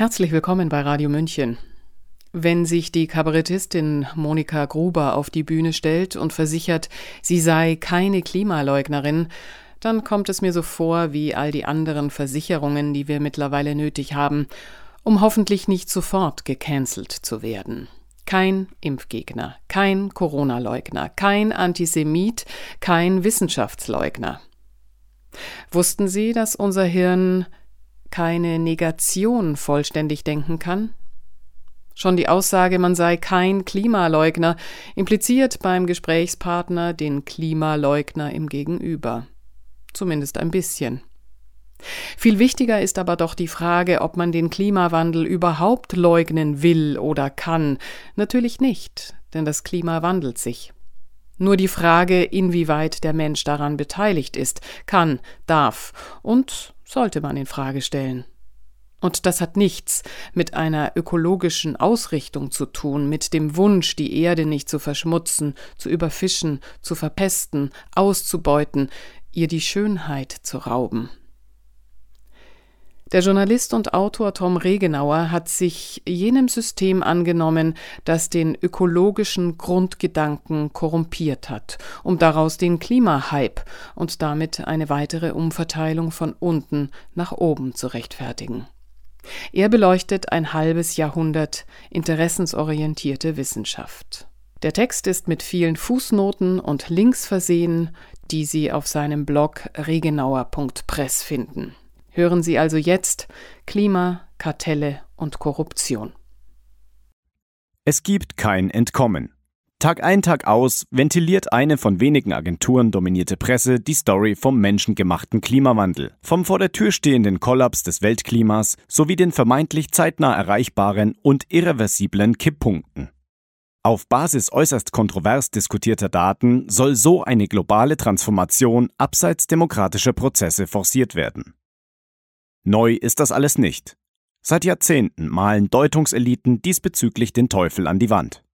Herzlich willkommen bei Radio München. Wenn sich die Kabarettistin Monika Gruber auf die Bühne stellt und versichert, sie sei keine Klimaleugnerin, dann kommt es mir so vor wie all die anderen Versicherungen, die wir mittlerweile nötig haben, um hoffentlich nicht sofort gecancelt zu werden. Kein Impfgegner, kein Corona-Leugner, kein Antisemit, kein Wissenschaftsleugner. Wussten Sie, dass unser Hirn keine Negation vollständig denken kann? Schon die Aussage, man sei kein Klimaleugner, impliziert beim Gesprächspartner den Klimaleugner im Gegenüber. Zumindest ein bisschen. Viel wichtiger ist aber doch die Frage, ob man den Klimawandel überhaupt leugnen will oder kann. Natürlich nicht, denn das Klima wandelt sich. Nur die Frage, inwieweit der Mensch daran beteiligt ist, kann, darf und sollte man in Frage stellen. Und das hat nichts mit einer ökologischen Ausrichtung zu tun, mit dem Wunsch, die Erde nicht zu verschmutzen, zu überfischen, zu verpesten, auszubeuten, ihr die Schönheit zu rauben. Der Journalist und Autor Tom Regenauer hat sich jenem System angenommen, das den ökologischen Grundgedanken korrumpiert hat, um daraus den Klimahype und damit eine weitere Umverteilung von unten nach oben zu rechtfertigen. Er beleuchtet ein halbes Jahrhundert interessensorientierte Wissenschaft. Der Text ist mit vielen Fußnoten und Links versehen, die Sie auf seinem Blog regenauer.press finden. Hören Sie also jetzt Klima, Kartelle und Korruption. Es gibt kein Entkommen. Tag ein, Tag aus ventiliert eine von wenigen Agenturen dominierte Presse die Story vom menschengemachten Klimawandel, vom vor der Tür stehenden Kollaps des Weltklimas sowie den vermeintlich zeitnah erreichbaren und irreversiblen Kipppunkten. Auf Basis äußerst kontrovers diskutierter Daten soll so eine globale Transformation abseits demokratischer Prozesse forciert werden. Neu ist das alles nicht. Seit Jahrzehnten malen Deutungseliten diesbezüglich den Teufel an die Wand.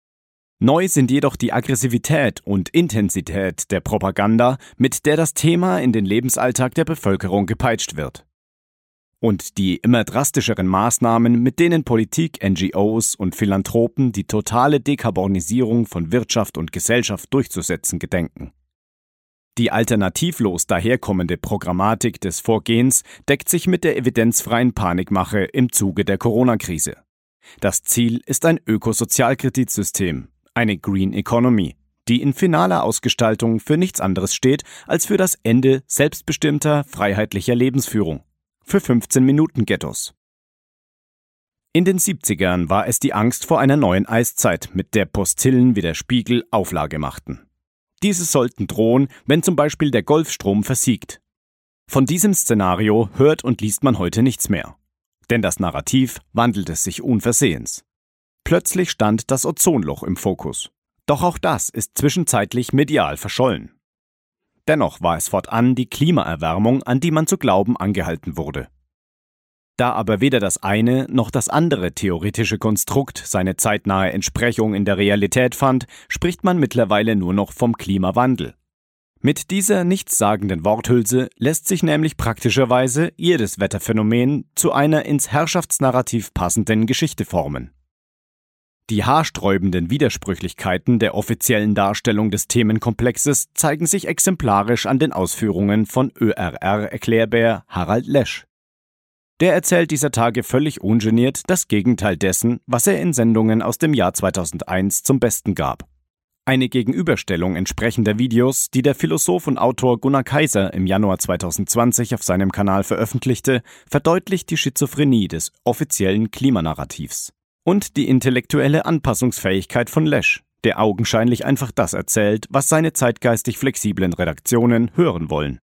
Neu sind jedoch die Aggressivität und Intensität der Propaganda, mit der das Thema in den Lebensalltag der Bevölkerung gepeitscht wird. Und die immer drastischeren Maßnahmen, mit denen Politik, NGOs und Philanthropen die totale Dekarbonisierung von Wirtschaft und Gesellschaft durchzusetzen gedenken. Die alternativlos daherkommende Programmatik des Vorgehens deckt sich mit der evidenzfreien Panikmache im Zuge der Corona-Krise. Das Ziel ist ein Ökosozialkreditsystem, eine Green Economy, die in finaler Ausgestaltung für nichts anderes steht als für das Ende selbstbestimmter, freiheitlicher Lebensführung. Für 15 Minuten Ghettos. In den 70ern war es die Angst vor einer neuen Eiszeit, mit der Postillen wie der Spiegel Auflage machten. Diese sollten drohen, wenn zum Beispiel der Golfstrom versiegt. Von diesem Szenario hört und liest man heute nichts mehr. Denn das Narrativ wandelte sich unversehens. Plötzlich stand das Ozonloch im Fokus. Doch auch das ist zwischenzeitlich medial verschollen. Dennoch war es fortan die Klimaerwärmung, an die man zu glauben angehalten wurde. Da aber weder das eine noch das andere theoretische Konstrukt seine zeitnahe Entsprechung in der Realität fand, spricht man mittlerweile nur noch vom Klimawandel. Mit dieser nichtssagenden Worthülse lässt sich nämlich praktischerweise jedes Wetterphänomen zu einer ins Herrschaftsnarrativ passenden Geschichte formen. Die haarsträubenden Widersprüchlichkeiten der offiziellen Darstellung des Themenkomplexes zeigen sich exemplarisch an den Ausführungen von ÖRR-Erklärbär Harald Lesch. Der erzählt dieser Tage völlig ungeniert das Gegenteil dessen, was er in Sendungen aus dem Jahr 2001 zum Besten gab. Eine Gegenüberstellung entsprechender Videos, die der Philosoph und Autor Gunnar Kaiser im Januar 2020 auf seinem Kanal veröffentlichte, verdeutlicht die Schizophrenie des offiziellen Klimanarrativs und die intellektuelle Anpassungsfähigkeit von Lesch, der augenscheinlich einfach das erzählt, was seine zeitgeistig flexiblen Redaktionen hören wollen.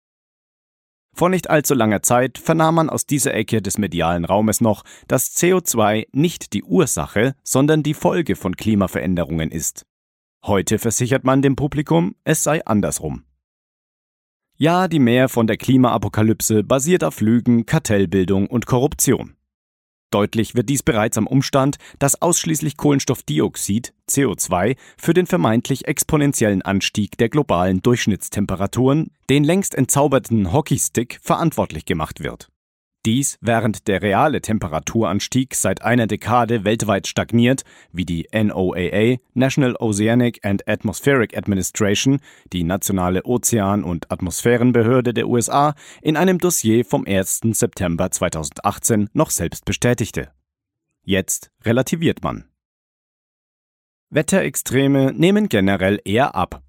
Vor nicht allzu langer Zeit vernahm man aus dieser Ecke des medialen Raumes noch, dass CO2 nicht die Ursache, sondern die Folge von Klimaveränderungen ist. Heute versichert man dem Publikum, es sei andersrum. Ja, die Mehr von der Klimaapokalypse basiert auf Lügen, Kartellbildung und Korruption. Deutlich wird dies bereits am Umstand, dass ausschließlich Kohlenstoffdioxid, CO2, für den vermeintlich exponentiellen Anstieg der globalen Durchschnittstemperaturen, den längst entzauberten Hockeystick, verantwortlich gemacht wird. Dies während der reale Temperaturanstieg seit einer Dekade weltweit stagniert, wie die NOAA National Oceanic and Atmospheric Administration, die nationale Ozean- und Atmosphärenbehörde der USA, in einem Dossier vom 1. September 2018 noch selbst bestätigte. Jetzt relativiert man. Wetterextreme nehmen generell eher ab.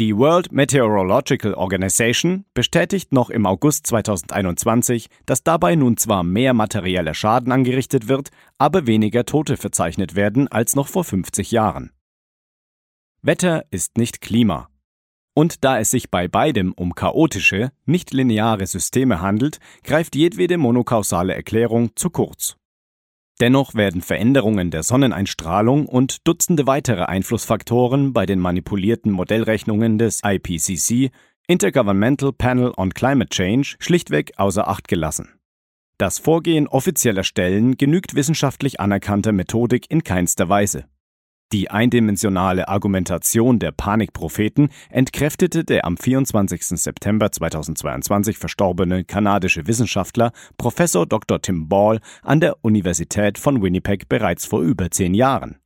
Die World Meteorological Organization bestätigt noch im August 2021, dass dabei nun zwar mehr materieller Schaden angerichtet wird, aber weniger Tote verzeichnet werden als noch vor 50 Jahren. Wetter ist nicht Klima. Und da es sich bei beidem um chaotische, nicht lineare Systeme handelt, greift jedwede monokausale Erklärung zu kurz. Dennoch werden Veränderungen der Sonneneinstrahlung und Dutzende weitere Einflussfaktoren bei den manipulierten Modellrechnungen des IPCC Intergovernmental Panel on Climate Change schlichtweg außer Acht gelassen. Das Vorgehen offizieller Stellen genügt wissenschaftlich anerkannter Methodik in keinster Weise. Die eindimensionale Argumentation der Panikpropheten entkräftete der am 24. September 2022 verstorbene kanadische Wissenschaftler Professor Dr. Tim Ball an der Universität von Winnipeg bereits vor über zehn Jahren.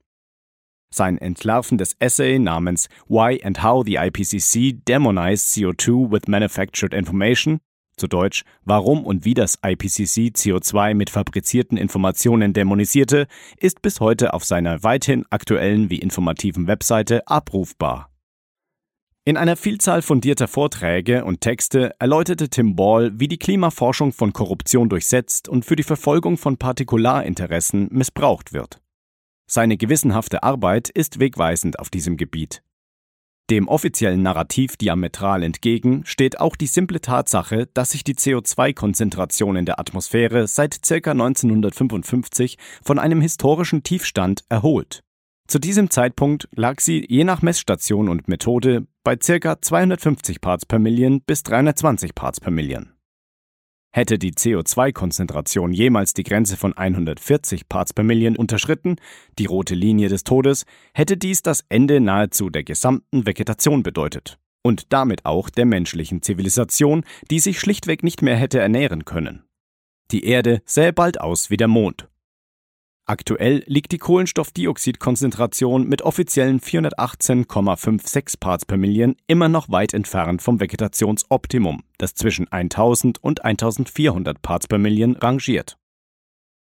Sein entlarvendes Essay namens Why and How the IPCC Demonized CO2 with Manufactured Information zu Deutsch, warum und wie das IPCC CO2 mit fabrizierten Informationen dämonisierte, ist bis heute auf seiner weithin aktuellen wie informativen Webseite abrufbar. In einer Vielzahl fundierter Vorträge und Texte erläuterte Tim Ball, wie die Klimaforschung von Korruption durchsetzt und für die Verfolgung von Partikularinteressen missbraucht wird. Seine gewissenhafte Arbeit ist wegweisend auf diesem Gebiet. Dem offiziellen Narrativ diametral entgegen steht auch die simple Tatsache, dass sich die CO2-Konzentration in der Atmosphäre seit ca. 1955 von einem historischen Tiefstand erholt. Zu diesem Zeitpunkt lag sie je nach Messstation und Methode bei ca. 250 Parts per Million bis 320 Parts per Million. Hätte die CO2-Konzentration jemals die Grenze von 140 Parts per Million unterschritten, die rote Linie des Todes, hätte dies das Ende nahezu der gesamten Vegetation bedeutet. Und damit auch der menschlichen Zivilisation, die sich schlichtweg nicht mehr hätte ernähren können. Die Erde sähe bald aus wie der Mond. Aktuell liegt die Kohlenstoffdioxidkonzentration mit offiziellen 418,56 Parts per Million immer noch weit entfernt vom Vegetationsoptimum, das zwischen 1000 und 1400 Parts per Million rangiert.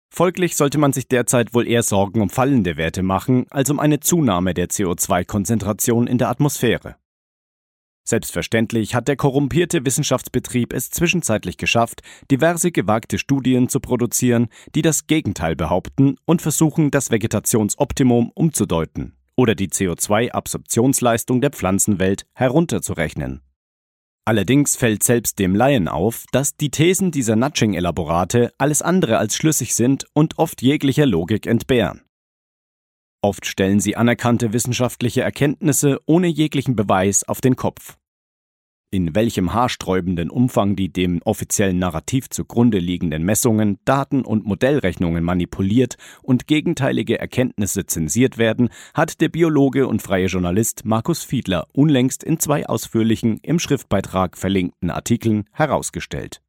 Folglich sollte man sich derzeit wohl eher Sorgen um fallende Werte machen, als um eine Zunahme der CO2-Konzentration in der Atmosphäre. Selbstverständlich hat der korrumpierte Wissenschaftsbetrieb es zwischenzeitlich geschafft, diverse gewagte Studien zu produzieren, die das Gegenteil behaupten und versuchen, das Vegetationsoptimum umzudeuten oder die CO2-Absorptionsleistung der Pflanzenwelt herunterzurechnen. Allerdings fällt selbst dem Laien auf, dass die Thesen dieser Nudging-Elaborate alles andere als schlüssig sind und oft jeglicher Logik entbehren. Oft stellen sie anerkannte wissenschaftliche Erkenntnisse ohne jeglichen Beweis auf den Kopf. In welchem haarsträubenden Umfang die dem offiziellen Narrativ zugrunde liegenden Messungen, Daten und Modellrechnungen manipuliert und gegenteilige Erkenntnisse zensiert werden, hat der Biologe und freie Journalist Markus Fiedler unlängst in zwei ausführlichen im Schriftbeitrag verlinkten Artikeln herausgestellt.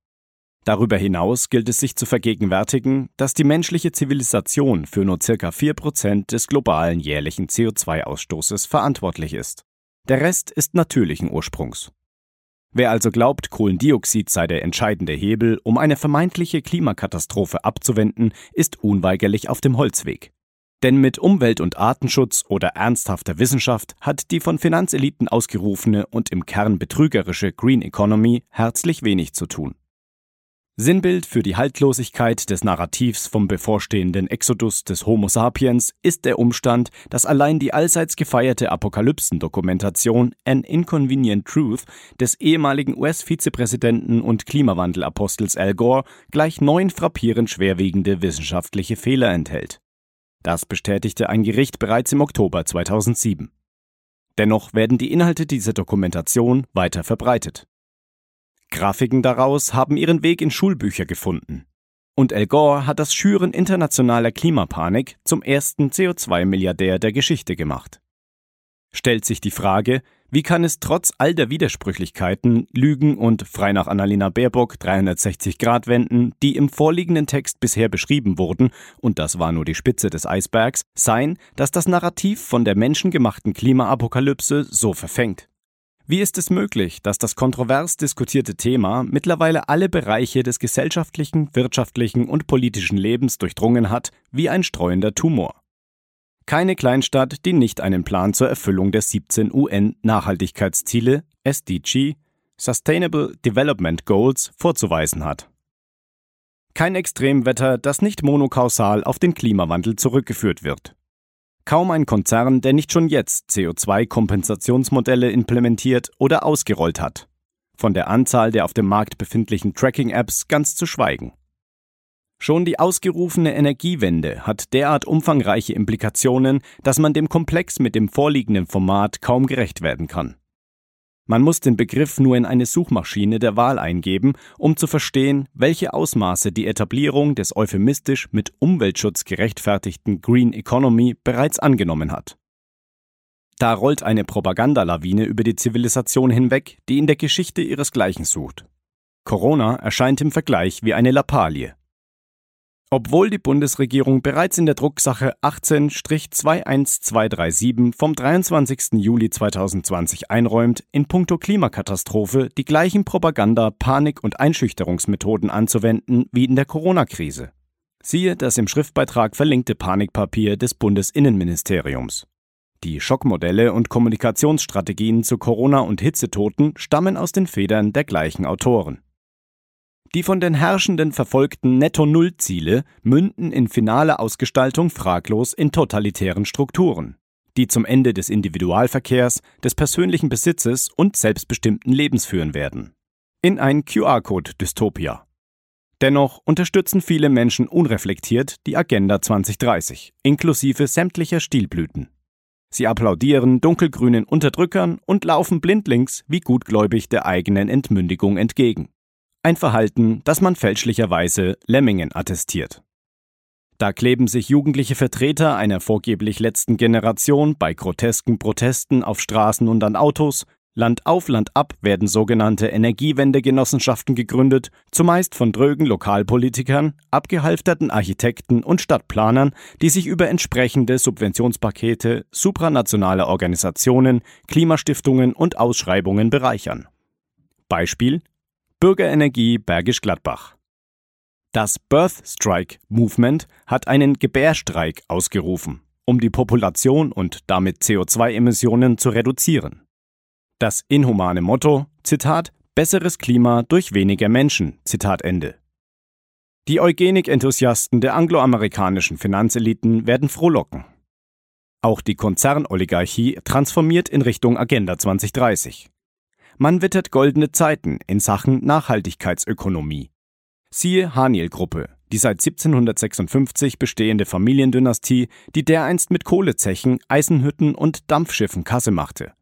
Darüber hinaus gilt es sich zu vergegenwärtigen, dass die menschliche Zivilisation für nur circa 4% des globalen jährlichen CO2-Ausstoßes verantwortlich ist. Der Rest ist natürlichen Ursprungs. Wer also glaubt, Kohlendioxid sei der entscheidende Hebel, um eine vermeintliche Klimakatastrophe abzuwenden, ist unweigerlich auf dem Holzweg. Denn mit Umwelt- und Artenschutz oder ernsthafter Wissenschaft hat die von Finanzeliten ausgerufene und im Kern betrügerische Green Economy herzlich wenig zu tun. Sinnbild für die Haltlosigkeit des Narrativs vom bevorstehenden Exodus des Homo sapiens ist der Umstand, dass allein die allseits gefeierte Apokalypsen-Dokumentation An Inconvenient Truth des ehemaligen US-Vizepräsidenten und Klimawandelapostels Al Gore gleich neun frappierend schwerwiegende wissenschaftliche Fehler enthält. Das bestätigte ein Gericht bereits im Oktober 2007. Dennoch werden die Inhalte dieser Dokumentation weiter verbreitet. Grafiken daraus haben ihren Weg in Schulbücher gefunden. Und Al Gore hat das Schüren internationaler Klimapanik zum ersten CO2-Milliardär der Geschichte gemacht. Stellt sich die Frage, wie kann es trotz all der Widersprüchlichkeiten, Lügen und frei nach Annalena Baerbock 360-Grad-Wenden, die im vorliegenden Text bisher beschrieben wurden, und das war nur die Spitze des Eisbergs, sein, dass das Narrativ von der menschengemachten Klimaapokalypse so verfängt? Wie ist es möglich, dass das kontrovers diskutierte Thema mittlerweile alle Bereiche des gesellschaftlichen, wirtschaftlichen und politischen Lebens durchdrungen hat, wie ein streuender Tumor? Keine Kleinstadt, die nicht einen Plan zur Erfüllung der 17 UN-Nachhaltigkeitsziele SDG Sustainable Development Goals vorzuweisen hat. Kein Extremwetter, das nicht monokausal auf den Klimawandel zurückgeführt wird. Kaum ein Konzern, der nicht schon jetzt CO2-Kompensationsmodelle implementiert oder ausgerollt hat. Von der Anzahl der auf dem Markt befindlichen Tracking-Apps ganz zu schweigen. Schon die ausgerufene Energiewende hat derart umfangreiche Implikationen, dass man dem Komplex mit dem vorliegenden Format kaum gerecht werden kann. Man muss den Begriff nur in eine Suchmaschine der Wahl eingeben, um zu verstehen, welche Ausmaße die Etablierung des euphemistisch mit Umweltschutz gerechtfertigten Green Economy bereits angenommen hat. Da rollt eine Propagandalawine über die Zivilisation hinweg, die in der Geschichte ihresgleichen sucht. Corona erscheint im Vergleich wie eine Lappalie. Obwohl die Bundesregierung bereits in der Drucksache 18-21237 vom 23. Juli 2020 einräumt, in puncto Klimakatastrophe die gleichen Propaganda-, Panik- und Einschüchterungsmethoden anzuwenden wie in der Corona-Krise. Siehe das im Schriftbeitrag verlinkte Panikpapier des Bundesinnenministeriums. Die Schockmodelle und Kommunikationsstrategien zu Corona- und Hitzetoten stammen aus den Federn der gleichen Autoren. Die von den Herrschenden verfolgten Netto-Null-Ziele münden in finaler Ausgestaltung fraglos in totalitären Strukturen, die zum Ende des Individualverkehrs, des persönlichen Besitzes und selbstbestimmten Lebens führen werden. In ein QR-Code-Dystopia. Dennoch unterstützen viele Menschen unreflektiert die Agenda 2030, inklusive sämtlicher Stilblüten. Sie applaudieren dunkelgrünen Unterdrückern und laufen blindlings wie gutgläubig der eigenen Entmündigung entgegen. Ein Verhalten, das man fälschlicherweise Lemmingen attestiert. Da kleben sich jugendliche Vertreter einer vorgeblich letzten Generation bei grotesken Protesten auf Straßen und an Autos, Land auf Land ab werden sogenannte Energiewendegenossenschaften gegründet, zumeist von drögen Lokalpolitikern, abgehalfterten Architekten und Stadtplanern, die sich über entsprechende Subventionspakete supranationaler Organisationen, Klimastiftungen und Ausschreibungen bereichern. Beispiel Bürgerenergie Bergisch Gladbach. Das Birth Strike Movement hat einen Gebärstreik ausgerufen, um die Population und damit CO2-Emissionen zu reduzieren. Das inhumane Motto, Zitat, besseres Klima durch weniger Menschen, Zitat Ende. Die Eugenik-Enthusiasten der angloamerikanischen Finanzeliten werden frohlocken. Auch die Konzernoligarchie transformiert in Richtung Agenda 2030. Man wittert goldene Zeiten in Sachen Nachhaltigkeitsökonomie. Siehe Haniel-Gruppe, die seit 1756 bestehende Familiendynastie, die dereinst mit Kohlezechen, Eisenhütten und Dampfschiffen Kasse machte.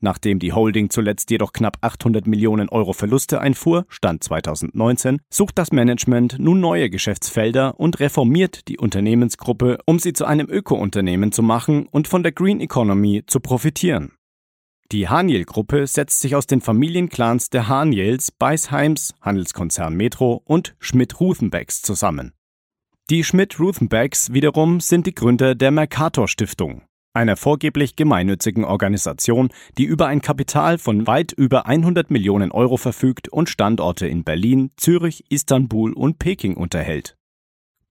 Nachdem die Holding zuletzt jedoch knapp 800 Millionen Euro Verluste einfuhr, Stand 2019, sucht das Management nun neue Geschäftsfelder und reformiert die Unternehmensgruppe, um sie zu einem Öko-Unternehmen zu machen und von der Green Economy zu profitieren. Die Haniel-Gruppe setzt sich aus den Familienclans der Haniels, Beisheims, Handelskonzern Metro und Schmidt-Ruthenbecks zusammen. Die Schmidt-Ruthenbecks wiederum sind die Gründer der Mercator Stiftung, einer vorgeblich gemeinnützigen Organisation, die über ein Kapital von weit über 100 Millionen Euro verfügt und Standorte in Berlin, Zürich, Istanbul und Peking unterhält.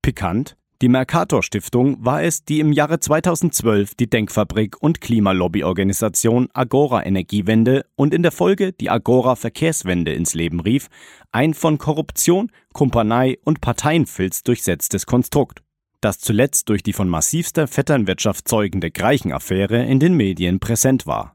Pikant, die Mercator Stiftung war es, die im Jahre 2012 die Denkfabrik und Klimalobbyorganisation Agora Energiewende und in der Folge die Agora Verkehrswende ins Leben rief, ein von Korruption, Kumpanei und Parteienfilz durchsetztes Konstrukt, das zuletzt durch die von massivster Vetternwirtschaft zeugende Greichen-Affäre in den Medien präsent war.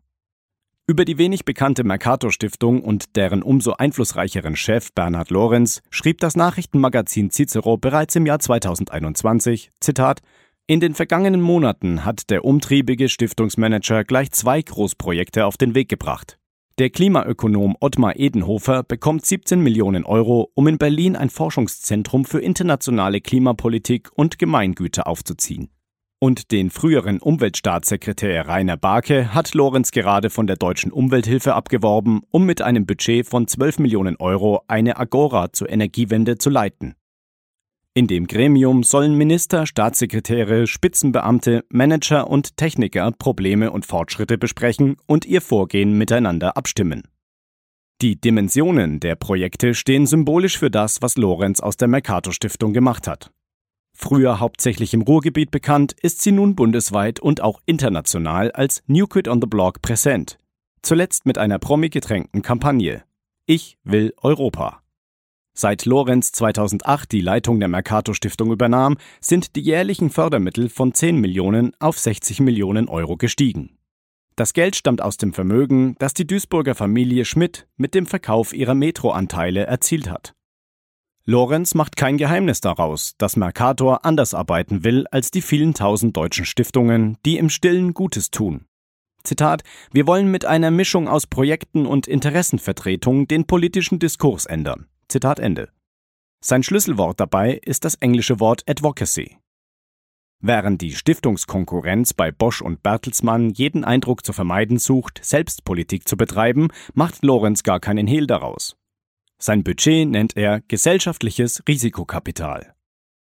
Über die wenig bekannte Mercator Stiftung und deren umso einflussreicheren Chef Bernhard Lorenz schrieb das Nachrichtenmagazin Cicero bereits im Jahr 2021, Zitat, in den vergangenen Monaten hat der umtriebige Stiftungsmanager gleich zwei Großprojekte auf den Weg gebracht. Der Klimaökonom Ottmar Edenhofer bekommt 17 Millionen Euro, um in Berlin ein Forschungszentrum für internationale Klimapolitik und Gemeingüter aufzuziehen. Und den früheren Umweltstaatssekretär Rainer Barke hat Lorenz gerade von der deutschen Umwelthilfe abgeworben, um mit einem Budget von 12 Millionen Euro eine Agora zur Energiewende zu leiten. In dem Gremium sollen Minister, Staatssekretäre, Spitzenbeamte, Manager und Techniker Probleme und Fortschritte besprechen und ihr Vorgehen miteinander abstimmen. Die Dimensionen der Projekte stehen symbolisch für das, was Lorenz aus der Mercator Stiftung gemacht hat. Früher hauptsächlich im Ruhrgebiet bekannt, ist sie nun bundesweit und auch international als New Kid on the Block präsent. Zuletzt mit einer promi-getränkten Kampagne. Ich will Europa. Seit Lorenz 2008 die Leitung der Mercator Stiftung übernahm, sind die jährlichen Fördermittel von 10 Millionen auf 60 Millionen Euro gestiegen. Das Geld stammt aus dem Vermögen, das die Duisburger Familie Schmidt mit dem Verkauf ihrer Metroanteile erzielt hat. Lorenz macht kein Geheimnis daraus, dass Mercator anders arbeiten will als die vielen tausend deutschen Stiftungen, die im Stillen Gutes tun. Zitat, wir wollen mit einer Mischung aus Projekten und Interessenvertretung den politischen Diskurs ändern. Zitat Ende. Sein Schlüsselwort dabei ist das englische Wort Advocacy. Während die Stiftungskonkurrenz bei Bosch und Bertelsmann jeden Eindruck zu vermeiden sucht, Selbstpolitik zu betreiben, macht Lorenz gar keinen Hehl daraus. Sein Budget nennt er gesellschaftliches Risikokapital.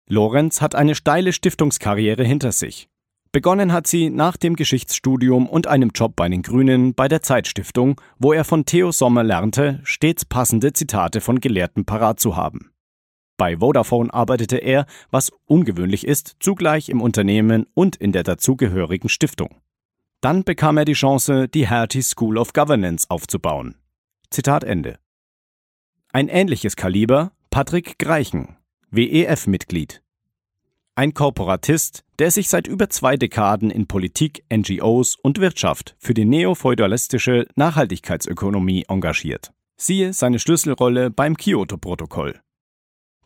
Lorenz hat eine steile Stiftungskarriere hinter sich. Begonnen hat sie nach dem Geschichtsstudium und einem Job bei den Grünen bei der Zeitstiftung, wo er von Theo Sommer lernte, stets passende Zitate von Gelehrten parat zu haben. Bei Vodafone arbeitete er, was ungewöhnlich ist, zugleich im Unternehmen und in der dazugehörigen Stiftung. Dann bekam er die Chance, die Hertie School of Governance aufzubauen. Zitat Ende. Ein ähnliches Kaliber Patrick Greichen, WEF-Mitglied. Ein Korporatist, der sich seit über zwei Dekaden in Politik, NGOs und Wirtschaft für die neofeudalistische Nachhaltigkeitsökonomie engagiert. Siehe seine Schlüsselrolle beim Kyoto-Protokoll.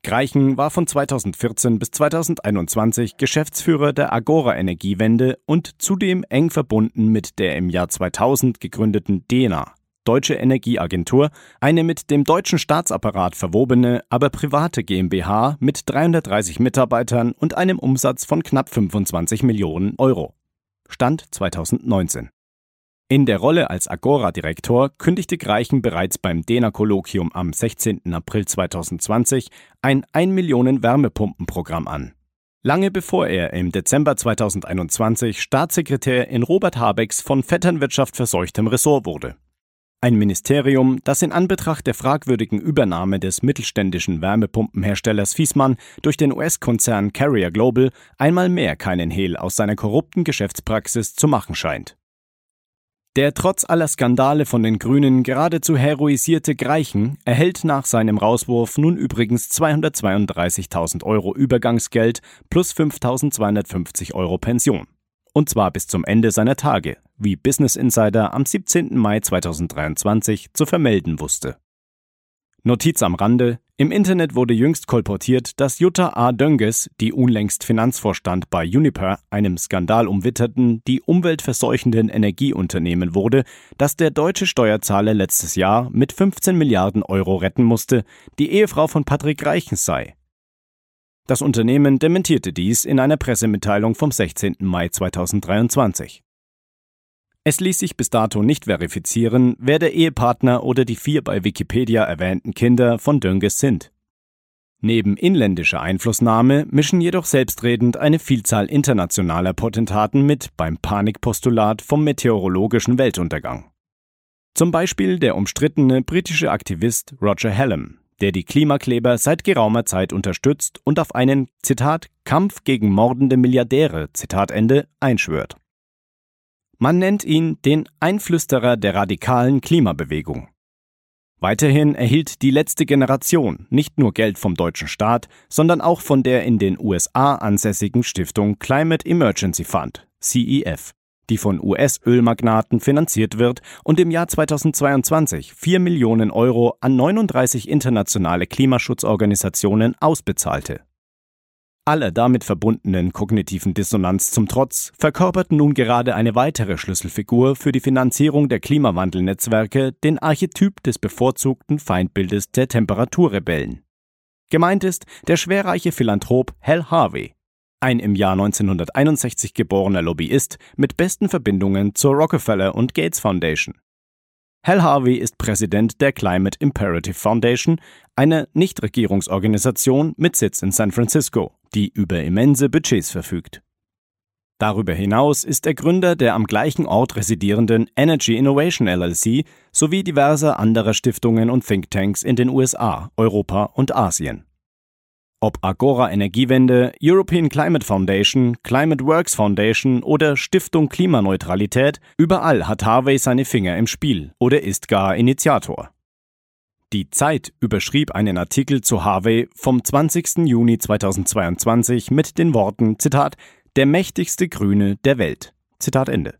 Greichen war von 2014 bis 2021 Geschäftsführer der Agora Energiewende und zudem eng verbunden mit der im Jahr 2000 gegründeten DENA, Deutsche Energieagentur, eine mit dem deutschen Staatsapparat verwobene, aber private GmbH mit 330 Mitarbeitern und einem Umsatz von knapp 25 Millionen Euro. Stand 2019. In der Rolle als Agora-Direktor kündigte Greichen bereits beim DENA-Kolloquium am 16. April 2020 ein 1 Millionen Wärmepumpenprogramm an. Lange bevor er im Dezember 2021 Staatssekretär in Robert Habecks von Vetternwirtschaft verseuchtem Ressort wurde. Ein Ministerium, das in Anbetracht der fragwürdigen Übernahme des mittelständischen Wärmepumpenherstellers Fiesmann durch den US-Konzern Carrier Global einmal mehr keinen Hehl aus seiner korrupten Geschäftspraxis zu machen scheint. Der trotz aller Skandale von den Grünen geradezu heroisierte Greichen erhält nach seinem Rauswurf nun übrigens 232.000 Euro Übergangsgeld plus 5.250 Euro Pension. Und zwar bis zum Ende seiner Tage, wie Business Insider am 17. Mai 2023 zu vermelden wusste. Notiz am Rande: Im Internet wurde jüngst kolportiert, dass Jutta A. Dönges, die unlängst Finanzvorstand bei Uniper, einem Skandal umwitterten, die umweltverseuchenden Energieunternehmen wurde, das der deutsche Steuerzahler letztes Jahr mit 15 Milliarden Euro retten musste, die Ehefrau von Patrick Reichens sei. Das Unternehmen dementierte dies in einer Pressemitteilung vom 16. Mai 2023. Es ließ sich bis dato nicht verifizieren, wer der Ehepartner oder die vier bei Wikipedia erwähnten Kinder von Dönges sind. Neben inländischer Einflussnahme mischen jedoch selbstredend eine Vielzahl internationaler Potentaten mit beim Panikpostulat vom meteorologischen Weltuntergang. Zum Beispiel der umstrittene britische Aktivist Roger Hallam, der die Klimakleber seit geraumer Zeit unterstützt und auf einen, Zitat, Kampf gegen mordende Milliardäre, Zitat Ende, einschwört. Man nennt ihn den Einflüsterer der radikalen Klimabewegung. Weiterhin erhielt die letzte Generation nicht nur Geld vom deutschen Staat, sondern auch von der in den USA ansässigen Stiftung Climate Emergency Fund, CEF die von US-Ölmagnaten finanziert wird und im Jahr 2022 4 Millionen Euro an 39 internationale Klimaschutzorganisationen ausbezahlte. Aller damit verbundenen kognitiven Dissonanz zum Trotz verkörpert nun gerade eine weitere Schlüsselfigur für die Finanzierung der Klimawandelnetzwerke den Archetyp des bevorzugten Feindbildes der Temperaturrebellen. Gemeint ist der schwerreiche Philanthrop Hal Harvey, ein im Jahr 1961 geborener Lobbyist mit besten Verbindungen zur Rockefeller und Gates Foundation. Hal Harvey ist Präsident der Climate Imperative Foundation, einer Nichtregierungsorganisation mit Sitz in San Francisco, die über immense Budgets verfügt. Darüber hinaus ist er Gründer der am gleichen Ort residierenden Energy Innovation LLC sowie diverser anderer Stiftungen und Thinktanks in den USA, Europa und Asien. Ob Agora Energiewende, European Climate Foundation, Climate Works Foundation oder Stiftung Klimaneutralität, überall hat Harvey seine Finger im Spiel oder ist gar Initiator. Die Zeit überschrieb einen Artikel zu Harvey vom 20. Juni 2022 mit den Worten, Zitat, der mächtigste Grüne der Welt. Zitat Ende.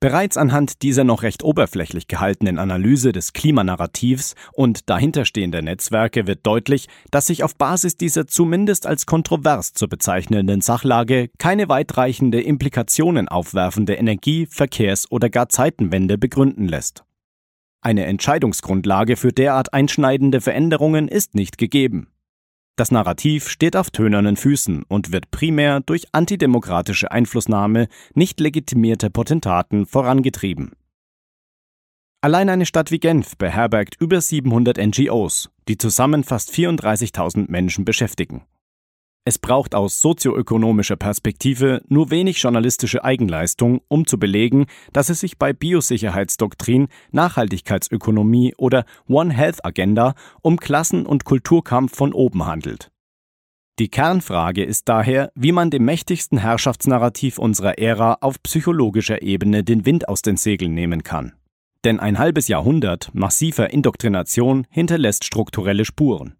Bereits anhand dieser noch recht oberflächlich gehaltenen Analyse des Klimanarrativs und dahinterstehender Netzwerke wird deutlich, dass sich auf Basis dieser zumindest als kontrovers zu bezeichnenden Sachlage keine weitreichende Implikationen aufwerfende Energie-, Verkehrs- oder gar Zeitenwende begründen lässt. Eine Entscheidungsgrundlage für derart einschneidende Veränderungen ist nicht gegeben. Das Narrativ steht auf tönernen Füßen und wird primär durch antidemokratische Einflussnahme nicht legitimierter Potentaten vorangetrieben. Allein eine Stadt wie Genf beherbergt über 700 NGOs, die zusammen fast 34.000 Menschen beschäftigen. Es braucht aus sozioökonomischer Perspektive nur wenig journalistische Eigenleistung, um zu belegen, dass es sich bei Biosicherheitsdoktrin, Nachhaltigkeitsökonomie oder One Health Agenda um Klassen- und Kulturkampf von oben handelt. Die Kernfrage ist daher, wie man dem mächtigsten Herrschaftsnarrativ unserer Ära auf psychologischer Ebene den Wind aus den Segeln nehmen kann. Denn ein halbes Jahrhundert massiver Indoktrination hinterlässt strukturelle Spuren.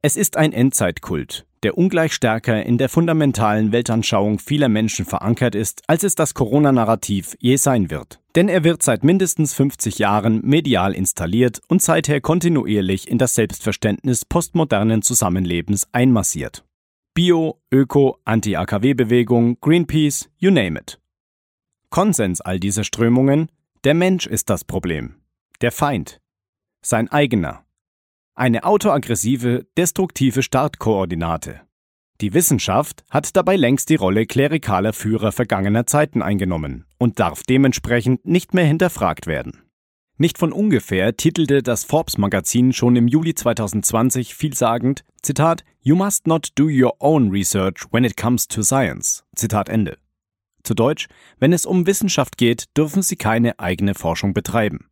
Es ist ein Endzeitkult, der ungleich stärker in der fundamentalen Weltanschauung vieler Menschen verankert ist, als es das Corona-Narrativ je sein wird. Denn er wird seit mindestens 50 Jahren medial installiert und seither kontinuierlich in das Selbstverständnis postmodernen Zusammenlebens einmassiert. Bio, Öko, Anti-AKW-Bewegung, Greenpeace, you name it. Konsens all dieser Strömungen, der Mensch ist das Problem. Der Feind. Sein eigener, eine autoaggressive, destruktive Startkoordinate. Die Wissenschaft hat dabei längst die Rolle klerikaler Führer vergangener Zeiten eingenommen und darf dementsprechend nicht mehr hinterfragt werden. Nicht von ungefähr titelte das Forbes-Magazin schon im Juli 2020 vielsagend, Zitat, You must not do your own research when it comes to science. Zitat Ende. Zu Deutsch, wenn es um Wissenschaft geht, dürfen Sie keine eigene Forschung betreiben.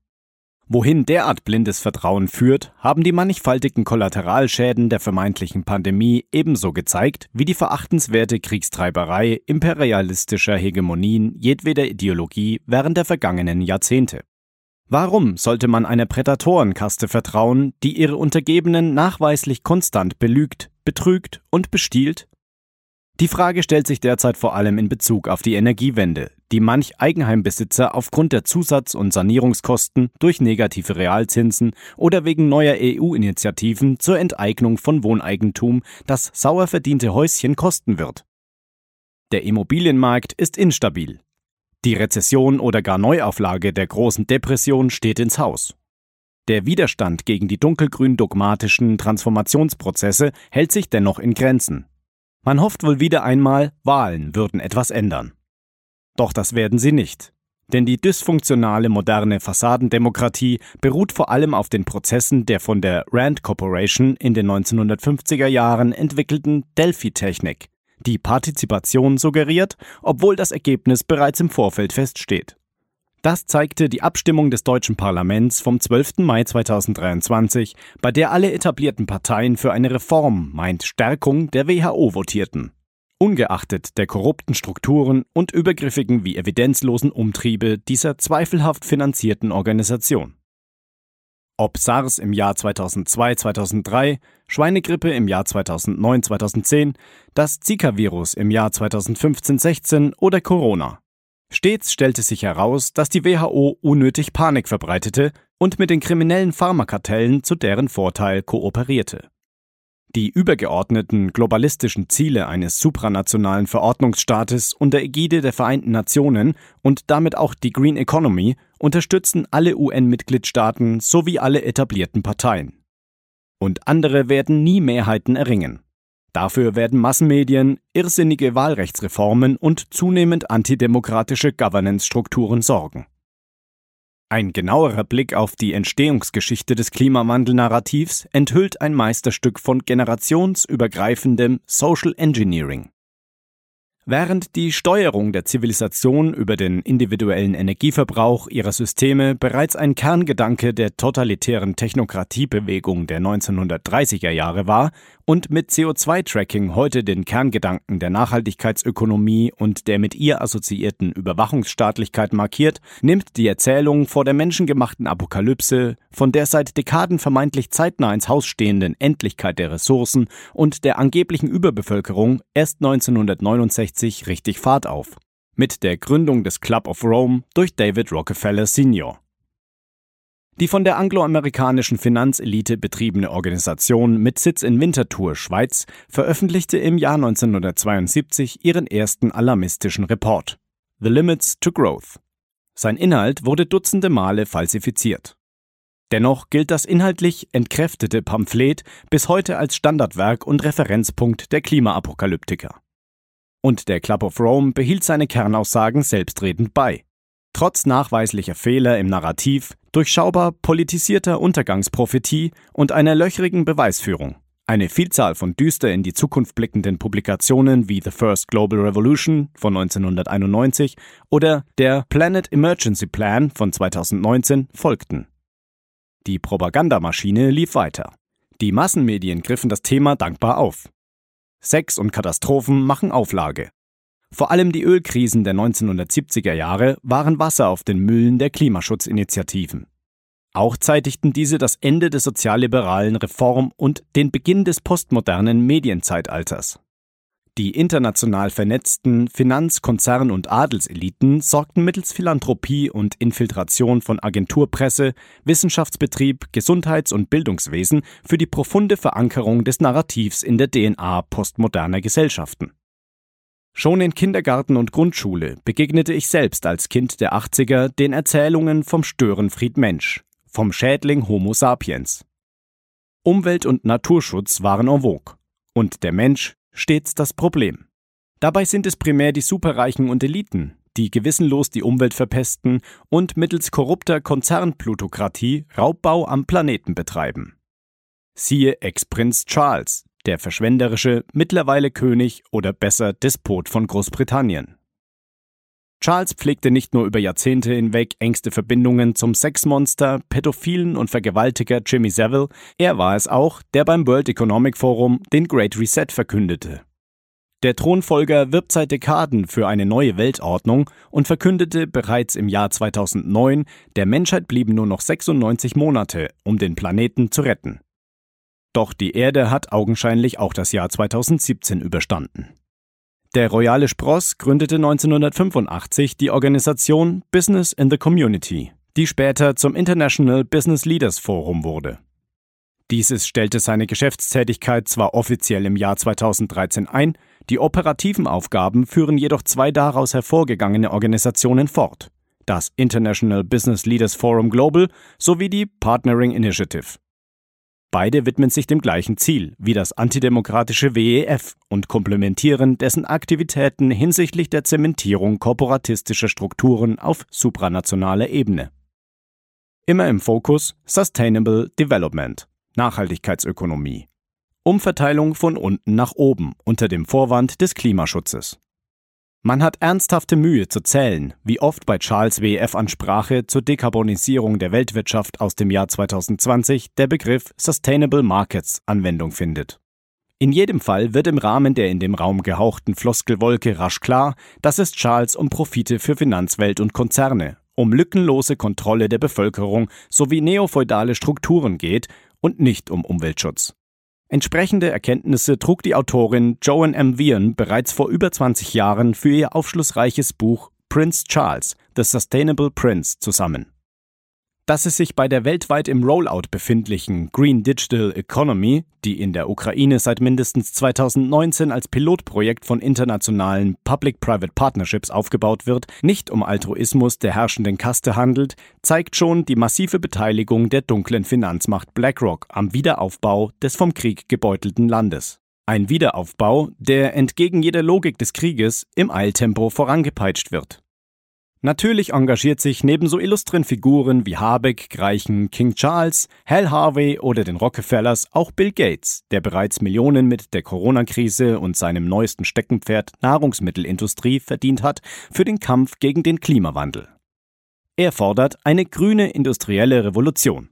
Wohin derart blindes Vertrauen führt, haben die mannigfaltigen Kollateralschäden der vermeintlichen Pandemie ebenso gezeigt wie die verachtenswerte Kriegstreiberei imperialistischer Hegemonien jedweder Ideologie während der vergangenen Jahrzehnte. Warum sollte man einer Prädatorenkaste vertrauen, die ihre Untergebenen nachweislich konstant belügt, betrügt und bestiehlt? Die Frage stellt sich derzeit vor allem in Bezug auf die Energiewende, die manch Eigenheimbesitzer aufgrund der Zusatz- und Sanierungskosten durch negative Realzinsen oder wegen neuer EU-Initiativen zur Enteignung von Wohneigentum das sauer verdiente Häuschen kosten wird. Der Immobilienmarkt ist instabil. Die Rezession oder gar Neuauflage der großen Depression steht ins Haus. Der Widerstand gegen die dunkelgrün dogmatischen Transformationsprozesse hält sich dennoch in Grenzen. Man hofft wohl wieder einmal, Wahlen würden etwas ändern. Doch das werden sie nicht. Denn die dysfunktionale moderne Fassadendemokratie beruht vor allem auf den Prozessen der von der Rand Corporation in den 1950er Jahren entwickelten Delphi-Technik, die Partizipation suggeriert, obwohl das Ergebnis bereits im Vorfeld feststeht. Das zeigte die Abstimmung des deutschen Parlaments vom 12. Mai 2023, bei der alle etablierten Parteien für eine Reform, meint Stärkung der WHO votierten. Ungeachtet der korrupten Strukturen und übergriffigen wie evidenzlosen Umtriebe dieser zweifelhaft finanzierten Organisation. Ob SARS im Jahr 2002-2003, Schweinegrippe im Jahr 2009-2010, das Zika-Virus im Jahr 2015-16 oder Corona. Stets stellte sich heraus, dass die WHO unnötig Panik verbreitete und mit den kriminellen Pharmakartellen zu deren Vorteil kooperierte. Die übergeordneten globalistischen Ziele eines supranationalen Verordnungsstaates unter Ägide der Vereinten Nationen und damit auch die Green Economy unterstützen alle UN-Mitgliedstaaten sowie alle etablierten Parteien. Und andere werden nie Mehrheiten erringen. Dafür werden Massenmedien, irrsinnige Wahlrechtsreformen und zunehmend antidemokratische Governance-Strukturen sorgen. Ein genauerer Blick auf die Entstehungsgeschichte des Klimawandel-Narrativs enthüllt ein Meisterstück von generationsübergreifendem Social Engineering. Während die Steuerung der Zivilisation über den individuellen Energieverbrauch ihrer Systeme bereits ein Kerngedanke der totalitären Technokratiebewegung der 1930er Jahre war und mit CO2-Tracking heute den Kerngedanken der Nachhaltigkeitsökonomie und der mit ihr assoziierten Überwachungsstaatlichkeit markiert, nimmt die Erzählung vor der menschengemachten Apokalypse, von der seit Dekaden vermeintlich zeitnah ins Haus stehenden Endlichkeit der Ressourcen und der angeblichen Überbevölkerung erst 1969 1960 richtig Fahrt auf. Mit der Gründung des Club of Rome durch David Rockefeller Sr. Die von der angloamerikanischen Finanzelite betriebene Organisation mit Sitz in Winterthur, Schweiz, veröffentlichte im Jahr 1972 ihren ersten alarmistischen Report The Limits to Growth. Sein Inhalt wurde dutzende Male falsifiziert. Dennoch gilt das inhaltlich entkräftete Pamphlet bis heute als Standardwerk und Referenzpunkt der Klimaapokalyptiker. Und der Club of Rome behielt seine Kernaussagen selbstredend bei. Trotz nachweislicher Fehler im Narrativ, durchschaubar politisierter Untergangsprophetie und einer löchrigen Beweisführung. Eine Vielzahl von düster in die Zukunft blickenden Publikationen wie The First Global Revolution von 1991 oder der Planet Emergency Plan von 2019 folgten. Die Propagandamaschine lief weiter. Die Massenmedien griffen das Thema dankbar auf. Sex und Katastrophen machen Auflage. Vor allem die Ölkrisen der 1970er Jahre waren Wasser auf den Mühlen der Klimaschutzinitiativen. Auch zeitigten diese das Ende des sozialliberalen Reform- und den Beginn des postmodernen Medienzeitalters. Die international vernetzten Finanz-, Konzern- und Adelseliten sorgten mittels Philanthropie und Infiltration von Agenturpresse, Wissenschaftsbetrieb, Gesundheits- und Bildungswesen für die profunde Verankerung des Narrativs in der DNA postmoderner Gesellschaften. Schon in Kindergarten und Grundschule begegnete ich selbst als Kind der 80er den Erzählungen vom Störenfried Mensch, vom Schädling Homo sapiens. Umwelt- und Naturschutz waren en vogue. Und der Mensch stets das Problem. Dabei sind es primär die Superreichen und Eliten, die gewissenlos die Umwelt verpesten und mittels korrupter Konzernplutokratie Raubbau am Planeten betreiben. Siehe Ex-Prinz Charles, der verschwenderische, mittlerweile König oder besser Despot von Großbritannien. Charles pflegte nicht nur über Jahrzehnte hinweg engste Verbindungen zum Sexmonster, Pädophilen und Vergewaltiger Jimmy Savile, er war es auch, der beim World Economic Forum den Great Reset verkündete. Der Thronfolger wirbt seit Dekaden für eine neue Weltordnung und verkündete bereits im Jahr 2009, der Menschheit blieben nur noch 96 Monate, um den Planeten zu retten. Doch die Erde hat augenscheinlich auch das Jahr 2017 überstanden. Der royale Spross gründete 1985 die Organisation Business in the Community, die später zum International Business Leaders Forum wurde. Dieses stellte seine Geschäftstätigkeit zwar offiziell im Jahr 2013 ein, die operativen Aufgaben führen jedoch zwei daraus hervorgegangene Organisationen fort, das International Business Leaders Forum Global sowie die Partnering Initiative. Beide widmen sich dem gleichen Ziel wie das antidemokratische WEF und komplementieren dessen Aktivitäten hinsichtlich der Zementierung korporatistischer Strukturen auf supranationaler Ebene. Immer im Fokus Sustainable Development, Nachhaltigkeitsökonomie. Umverteilung von unten nach oben unter dem Vorwand des Klimaschutzes. Man hat ernsthafte Mühe zu zählen, wie oft bei Charles W.F. Ansprache zur Dekarbonisierung der Weltwirtschaft aus dem Jahr 2020 der Begriff Sustainable Markets Anwendung findet. In jedem Fall wird im Rahmen der in dem Raum gehauchten Floskelwolke rasch klar, dass es Charles um Profite für Finanzwelt und Konzerne, um lückenlose Kontrolle der Bevölkerung sowie neofeudale Strukturen geht und nicht um Umweltschutz. Entsprechende Erkenntnisse trug die Autorin Joan M. Vian bereits vor über 20 Jahren für ihr aufschlussreiches Buch Prince Charles, The Sustainable Prince zusammen dass es sich bei der weltweit im Rollout befindlichen Green Digital Economy, die in der Ukraine seit mindestens 2019 als Pilotprojekt von internationalen Public-Private Partnerships aufgebaut wird, nicht um Altruismus der herrschenden Kaste handelt, zeigt schon die massive Beteiligung der dunklen Finanzmacht BlackRock am Wiederaufbau des vom Krieg gebeutelten Landes. Ein Wiederaufbau, der entgegen jeder Logik des Krieges im Eiltempo vorangepeitscht wird. Natürlich engagiert sich neben so illustren Figuren wie Habeck, Greichen, King Charles, Hal Harvey oder den Rockefellers auch Bill Gates, der bereits Millionen mit der Corona-Krise und seinem neuesten Steckenpferd Nahrungsmittelindustrie verdient hat für den Kampf gegen den Klimawandel. Er fordert eine grüne industrielle Revolution.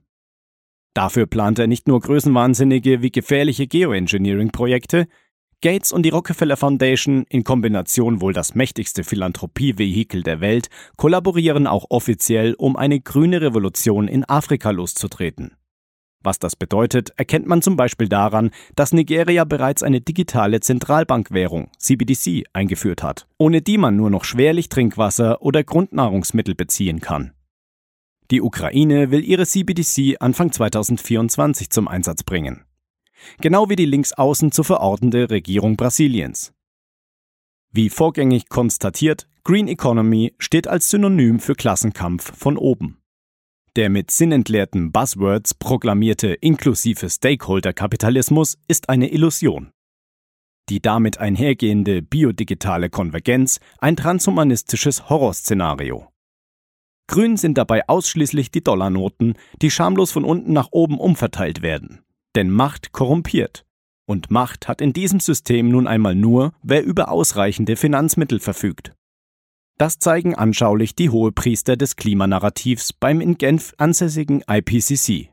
Dafür plant er nicht nur größenwahnsinnige wie gefährliche Geoengineering-Projekte, Gates und die Rockefeller Foundation, in Kombination wohl das mächtigste Philanthropie-Vehikel der Welt, kollaborieren auch offiziell, um eine grüne Revolution in Afrika loszutreten. Was das bedeutet, erkennt man zum Beispiel daran, dass Nigeria bereits eine digitale Zentralbankwährung, CBDC, eingeführt hat, ohne die man nur noch schwerlich Trinkwasser oder Grundnahrungsmittel beziehen kann. Die Ukraine will ihre CBDC Anfang 2024 zum Einsatz bringen. Genau wie die linksaußen zu verordnende Regierung Brasiliens. Wie vorgängig konstatiert, Green Economy steht als Synonym für Klassenkampf von oben. Der mit sinnentleerten Buzzwords proklamierte inklusive Stakeholder-Kapitalismus ist eine Illusion. Die damit einhergehende biodigitale Konvergenz ein transhumanistisches Horrorszenario. Grün sind dabei ausschließlich die Dollarnoten, die schamlos von unten nach oben umverteilt werden. Denn Macht korrumpiert. Und Macht hat in diesem System nun einmal nur, wer über ausreichende Finanzmittel verfügt. Das zeigen anschaulich die Hohepriester des Klimanarrativs beim in Genf ansässigen IPCC.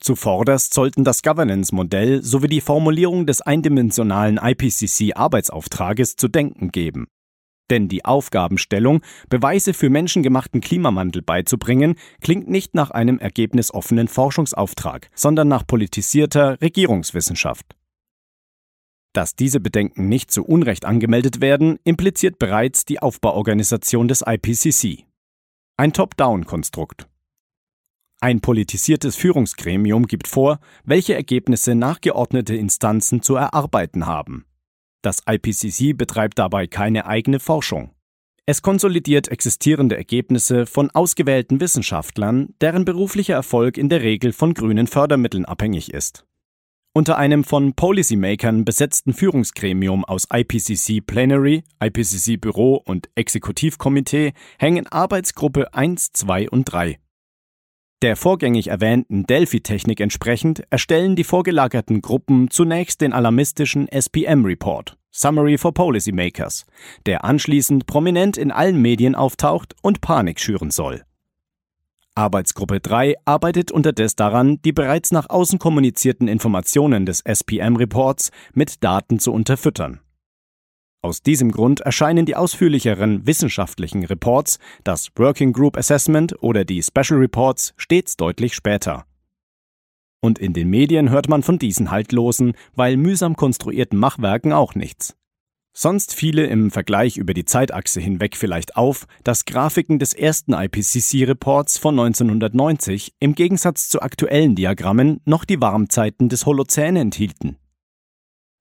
Zuvorderst sollten das Governance-Modell sowie die Formulierung des eindimensionalen IPCC-Arbeitsauftrages zu denken geben. Denn die Aufgabenstellung, Beweise für menschengemachten Klimawandel beizubringen, klingt nicht nach einem ergebnisoffenen Forschungsauftrag, sondern nach politisierter Regierungswissenschaft. Dass diese Bedenken nicht zu Unrecht angemeldet werden, impliziert bereits die Aufbauorganisation des IPCC. Ein Top-Down-Konstrukt. Ein politisiertes Führungsgremium gibt vor, welche Ergebnisse nachgeordnete Instanzen zu erarbeiten haben. Das IPCC betreibt dabei keine eigene Forschung. Es konsolidiert existierende Ergebnisse von ausgewählten Wissenschaftlern, deren beruflicher Erfolg in der Regel von grünen Fördermitteln abhängig ist. Unter einem von Policymakern besetzten Führungsgremium aus IPCC Plenary, IPCC Büro und Exekutivkomitee hängen Arbeitsgruppe 1, 2 und 3. Der vorgängig erwähnten Delphi-Technik entsprechend erstellen die vorgelagerten Gruppen zunächst den alarmistischen SPM-Report Summary for Policymakers, der anschließend prominent in allen Medien auftaucht und Panik schüren soll. Arbeitsgruppe 3 arbeitet unterdessen daran, die bereits nach außen kommunizierten Informationen des SPM-Reports mit Daten zu unterfüttern. Aus diesem Grund erscheinen die ausführlicheren wissenschaftlichen Reports, das Working Group Assessment oder die Special Reports stets deutlich später. Und in den Medien hört man von diesen haltlosen, weil mühsam konstruierten Machwerken auch nichts. Sonst fiele im Vergleich über die Zeitachse hinweg vielleicht auf, dass Grafiken des ersten IPCC-Reports von 1990 im Gegensatz zu aktuellen Diagrammen noch die Warmzeiten des Holozän enthielten.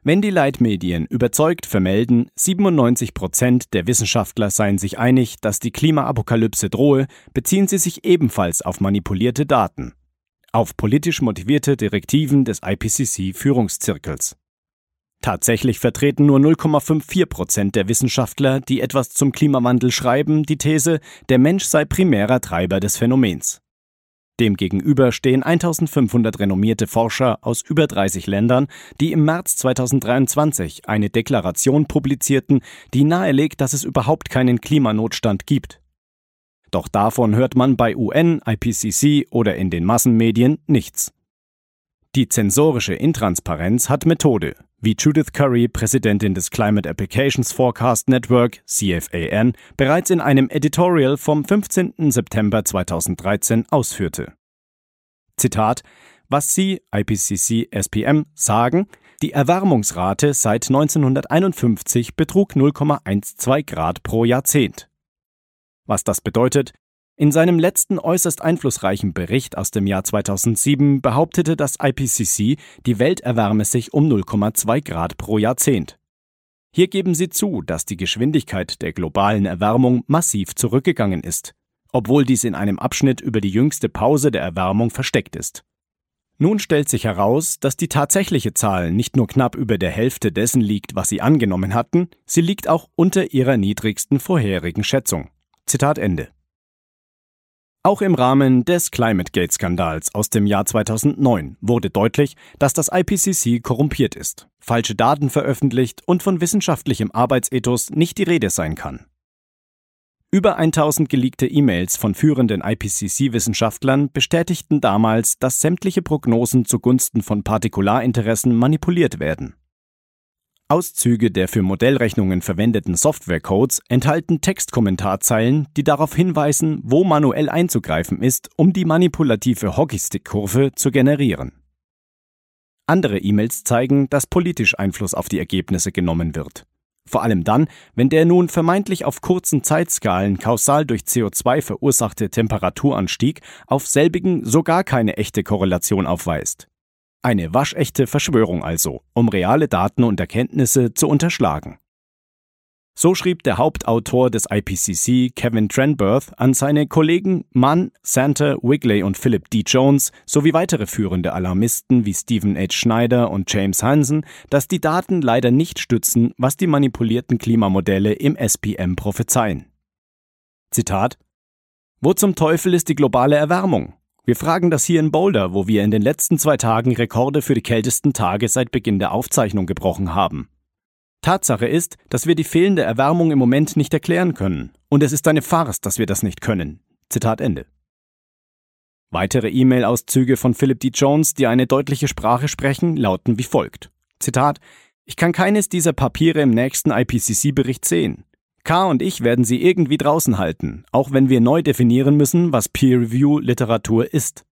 Wenn die Leitmedien überzeugt vermelden, 97 Prozent der Wissenschaftler seien sich einig, dass die Klimaapokalypse drohe, beziehen sie sich ebenfalls auf manipulierte Daten. Auf politisch motivierte Direktiven des IPCC-Führungszirkels. Tatsächlich vertreten nur 0,54 Prozent der Wissenschaftler, die etwas zum Klimawandel schreiben, die These, der Mensch sei primärer Treiber des Phänomens. Demgegenüber stehen 1500 renommierte Forscher aus über 30 Ländern, die im März 2023 eine Deklaration publizierten, die nahelegt, dass es überhaupt keinen Klimanotstand gibt. Doch davon hört man bei UN, IPCC oder in den Massenmedien nichts. Die zensorische Intransparenz hat Methode, wie Judith Curry, Präsidentin des Climate Applications Forecast Network, CFAN, bereits in einem Editorial vom 15. September 2013 ausführte. Zitat Was Sie, IPCC SPM, sagen, die Erwärmungsrate seit 1951 betrug 0,12 Grad pro Jahrzehnt. Was das bedeutet, in seinem letzten äußerst einflussreichen Bericht aus dem Jahr 2007 behauptete das IPCC, die Welt erwärme sich um 0,2 Grad pro Jahrzehnt. Hier geben sie zu, dass die Geschwindigkeit der globalen Erwärmung massiv zurückgegangen ist, obwohl dies in einem Abschnitt über die jüngste Pause der Erwärmung versteckt ist. Nun stellt sich heraus, dass die tatsächliche Zahl nicht nur knapp über der Hälfte dessen liegt, was sie angenommen hatten, sie liegt auch unter ihrer niedrigsten vorherigen Schätzung. Zitat Ende. Auch im Rahmen des ClimateGate-Skandals aus dem Jahr 2009 wurde deutlich, dass das IPCC korrumpiert ist, falsche Daten veröffentlicht und von wissenschaftlichem Arbeitsethos nicht die Rede sein kann. Über 1000 geleakte E-Mails von führenden IPCC-Wissenschaftlern bestätigten damals, dass sämtliche Prognosen zugunsten von Partikularinteressen manipuliert werden. Auszüge der für Modellrechnungen verwendeten Softwarecodes enthalten Textkommentarzeilen, die darauf hinweisen, wo manuell einzugreifen ist, um die manipulative Hockeystick-Kurve zu generieren. Andere E-Mails zeigen, dass politisch Einfluss auf die Ergebnisse genommen wird. Vor allem dann, wenn der nun vermeintlich auf kurzen Zeitskalen kausal durch CO2 verursachte Temperaturanstieg auf selbigen sogar keine echte Korrelation aufweist. Eine waschechte Verschwörung also, um reale Daten und Erkenntnisse zu unterschlagen. So schrieb der Hauptautor des IPCC, Kevin Trenberth, an seine Kollegen Mann, Santa, Wigley und Philip D. Jones sowie weitere führende Alarmisten wie Stephen H. Schneider und James Hansen, dass die Daten leider nicht stützen, was die manipulierten Klimamodelle im SPM prophezeien. Zitat Wo zum Teufel ist die globale Erwärmung? Wir fragen das hier in Boulder, wo wir in den letzten zwei Tagen Rekorde für die kältesten Tage seit Beginn der Aufzeichnung gebrochen haben. Tatsache ist, dass wir die fehlende Erwärmung im Moment nicht erklären können. Und es ist eine Farce, dass wir das nicht können. Zitat Ende. Weitere E-Mail-Auszüge von Philip D. Jones, die eine deutliche Sprache sprechen, lauten wie folgt. Zitat Ich kann keines dieser Papiere im nächsten IPCC-Bericht sehen. K und ich werden sie irgendwie draußen halten, auch wenn wir neu definieren müssen, was Peer-Review-Literatur ist.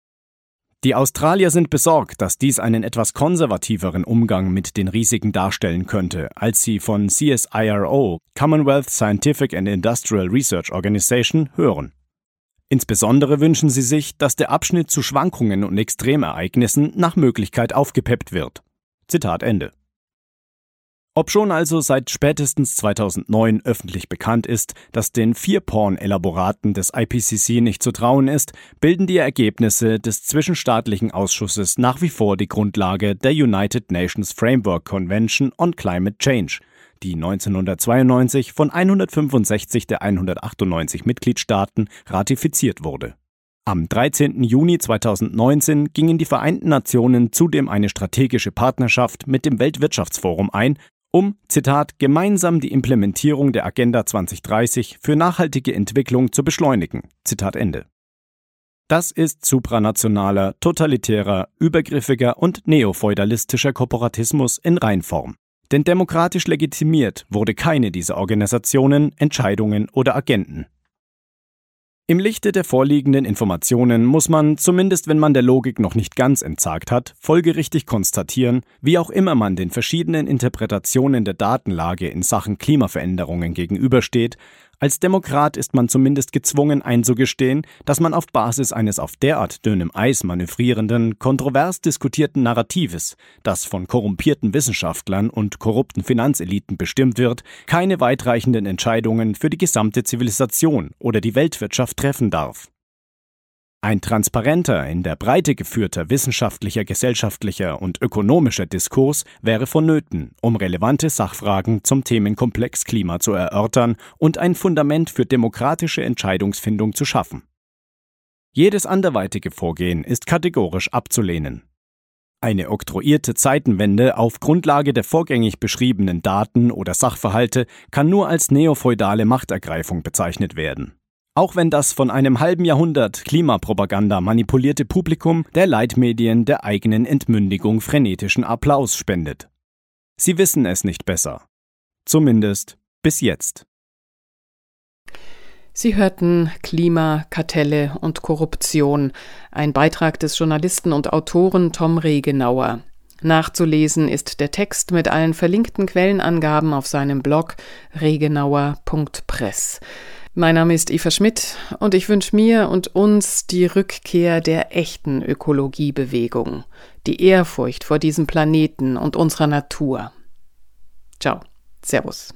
Die Australier sind besorgt, dass dies einen etwas konservativeren Umgang mit den Risiken darstellen könnte, als sie von CSIRO, Commonwealth Scientific and Industrial Research Organization, hören. Insbesondere wünschen sie sich, dass der Abschnitt zu Schwankungen und Extremereignissen nach Möglichkeit aufgepeppt wird. Zitat Ende. Obschon also seit spätestens 2009 öffentlich bekannt ist, dass den Vier-Porn-Elaboraten des IPCC nicht zu trauen ist, bilden die Ergebnisse des zwischenstaatlichen Ausschusses nach wie vor die Grundlage der United Nations Framework Convention on Climate Change, die 1992 von 165 der 198 Mitgliedstaaten ratifiziert wurde. Am 13. Juni 2019 gingen die Vereinten Nationen zudem eine strategische Partnerschaft mit dem Weltwirtschaftsforum ein, um, Zitat, gemeinsam die Implementierung der Agenda 2030 für nachhaltige Entwicklung zu beschleunigen. Zitat Ende. Das ist supranationaler, totalitärer, übergriffiger und neofeudalistischer Korporatismus in Reinform. Denn demokratisch legitimiert wurde keine dieser Organisationen, Entscheidungen oder Agenten. Im Lichte der vorliegenden Informationen muss man, zumindest wenn man der Logik noch nicht ganz entsagt hat, folgerichtig konstatieren, wie auch immer man den verschiedenen Interpretationen der Datenlage in Sachen Klimaveränderungen gegenübersteht, als Demokrat ist man zumindest gezwungen einzugestehen, dass man auf Basis eines auf derart dünnem Eis manövrierenden, kontrovers diskutierten Narratives, das von korrumpierten Wissenschaftlern und korrupten Finanzeliten bestimmt wird, keine weitreichenden Entscheidungen für die gesamte Zivilisation oder die Weltwirtschaft treffen darf. Ein transparenter, in der Breite geführter wissenschaftlicher, gesellschaftlicher und ökonomischer Diskurs wäre vonnöten, um relevante Sachfragen zum Themenkomplex Klima zu erörtern und ein Fundament für demokratische Entscheidungsfindung zu schaffen. Jedes anderweitige Vorgehen ist kategorisch abzulehnen. Eine oktroyierte Zeitenwende auf Grundlage der vorgängig beschriebenen Daten oder Sachverhalte kann nur als neofeudale Machtergreifung bezeichnet werden auch wenn das von einem halben Jahrhundert Klimapropaganda manipulierte Publikum der Leitmedien der eigenen Entmündigung frenetischen Applaus spendet. Sie wissen es nicht besser. Zumindest bis jetzt. Sie hörten Klima, Kartelle und Korruption, ein Beitrag des Journalisten und Autoren Tom Regenauer. Nachzulesen ist der Text mit allen verlinkten Quellenangaben auf seinem Blog regenauer.press. Mein Name ist Eva Schmidt und ich wünsche mir und uns die Rückkehr der echten Ökologiebewegung, die Ehrfurcht vor diesem Planeten und unserer Natur. Ciao, Servus.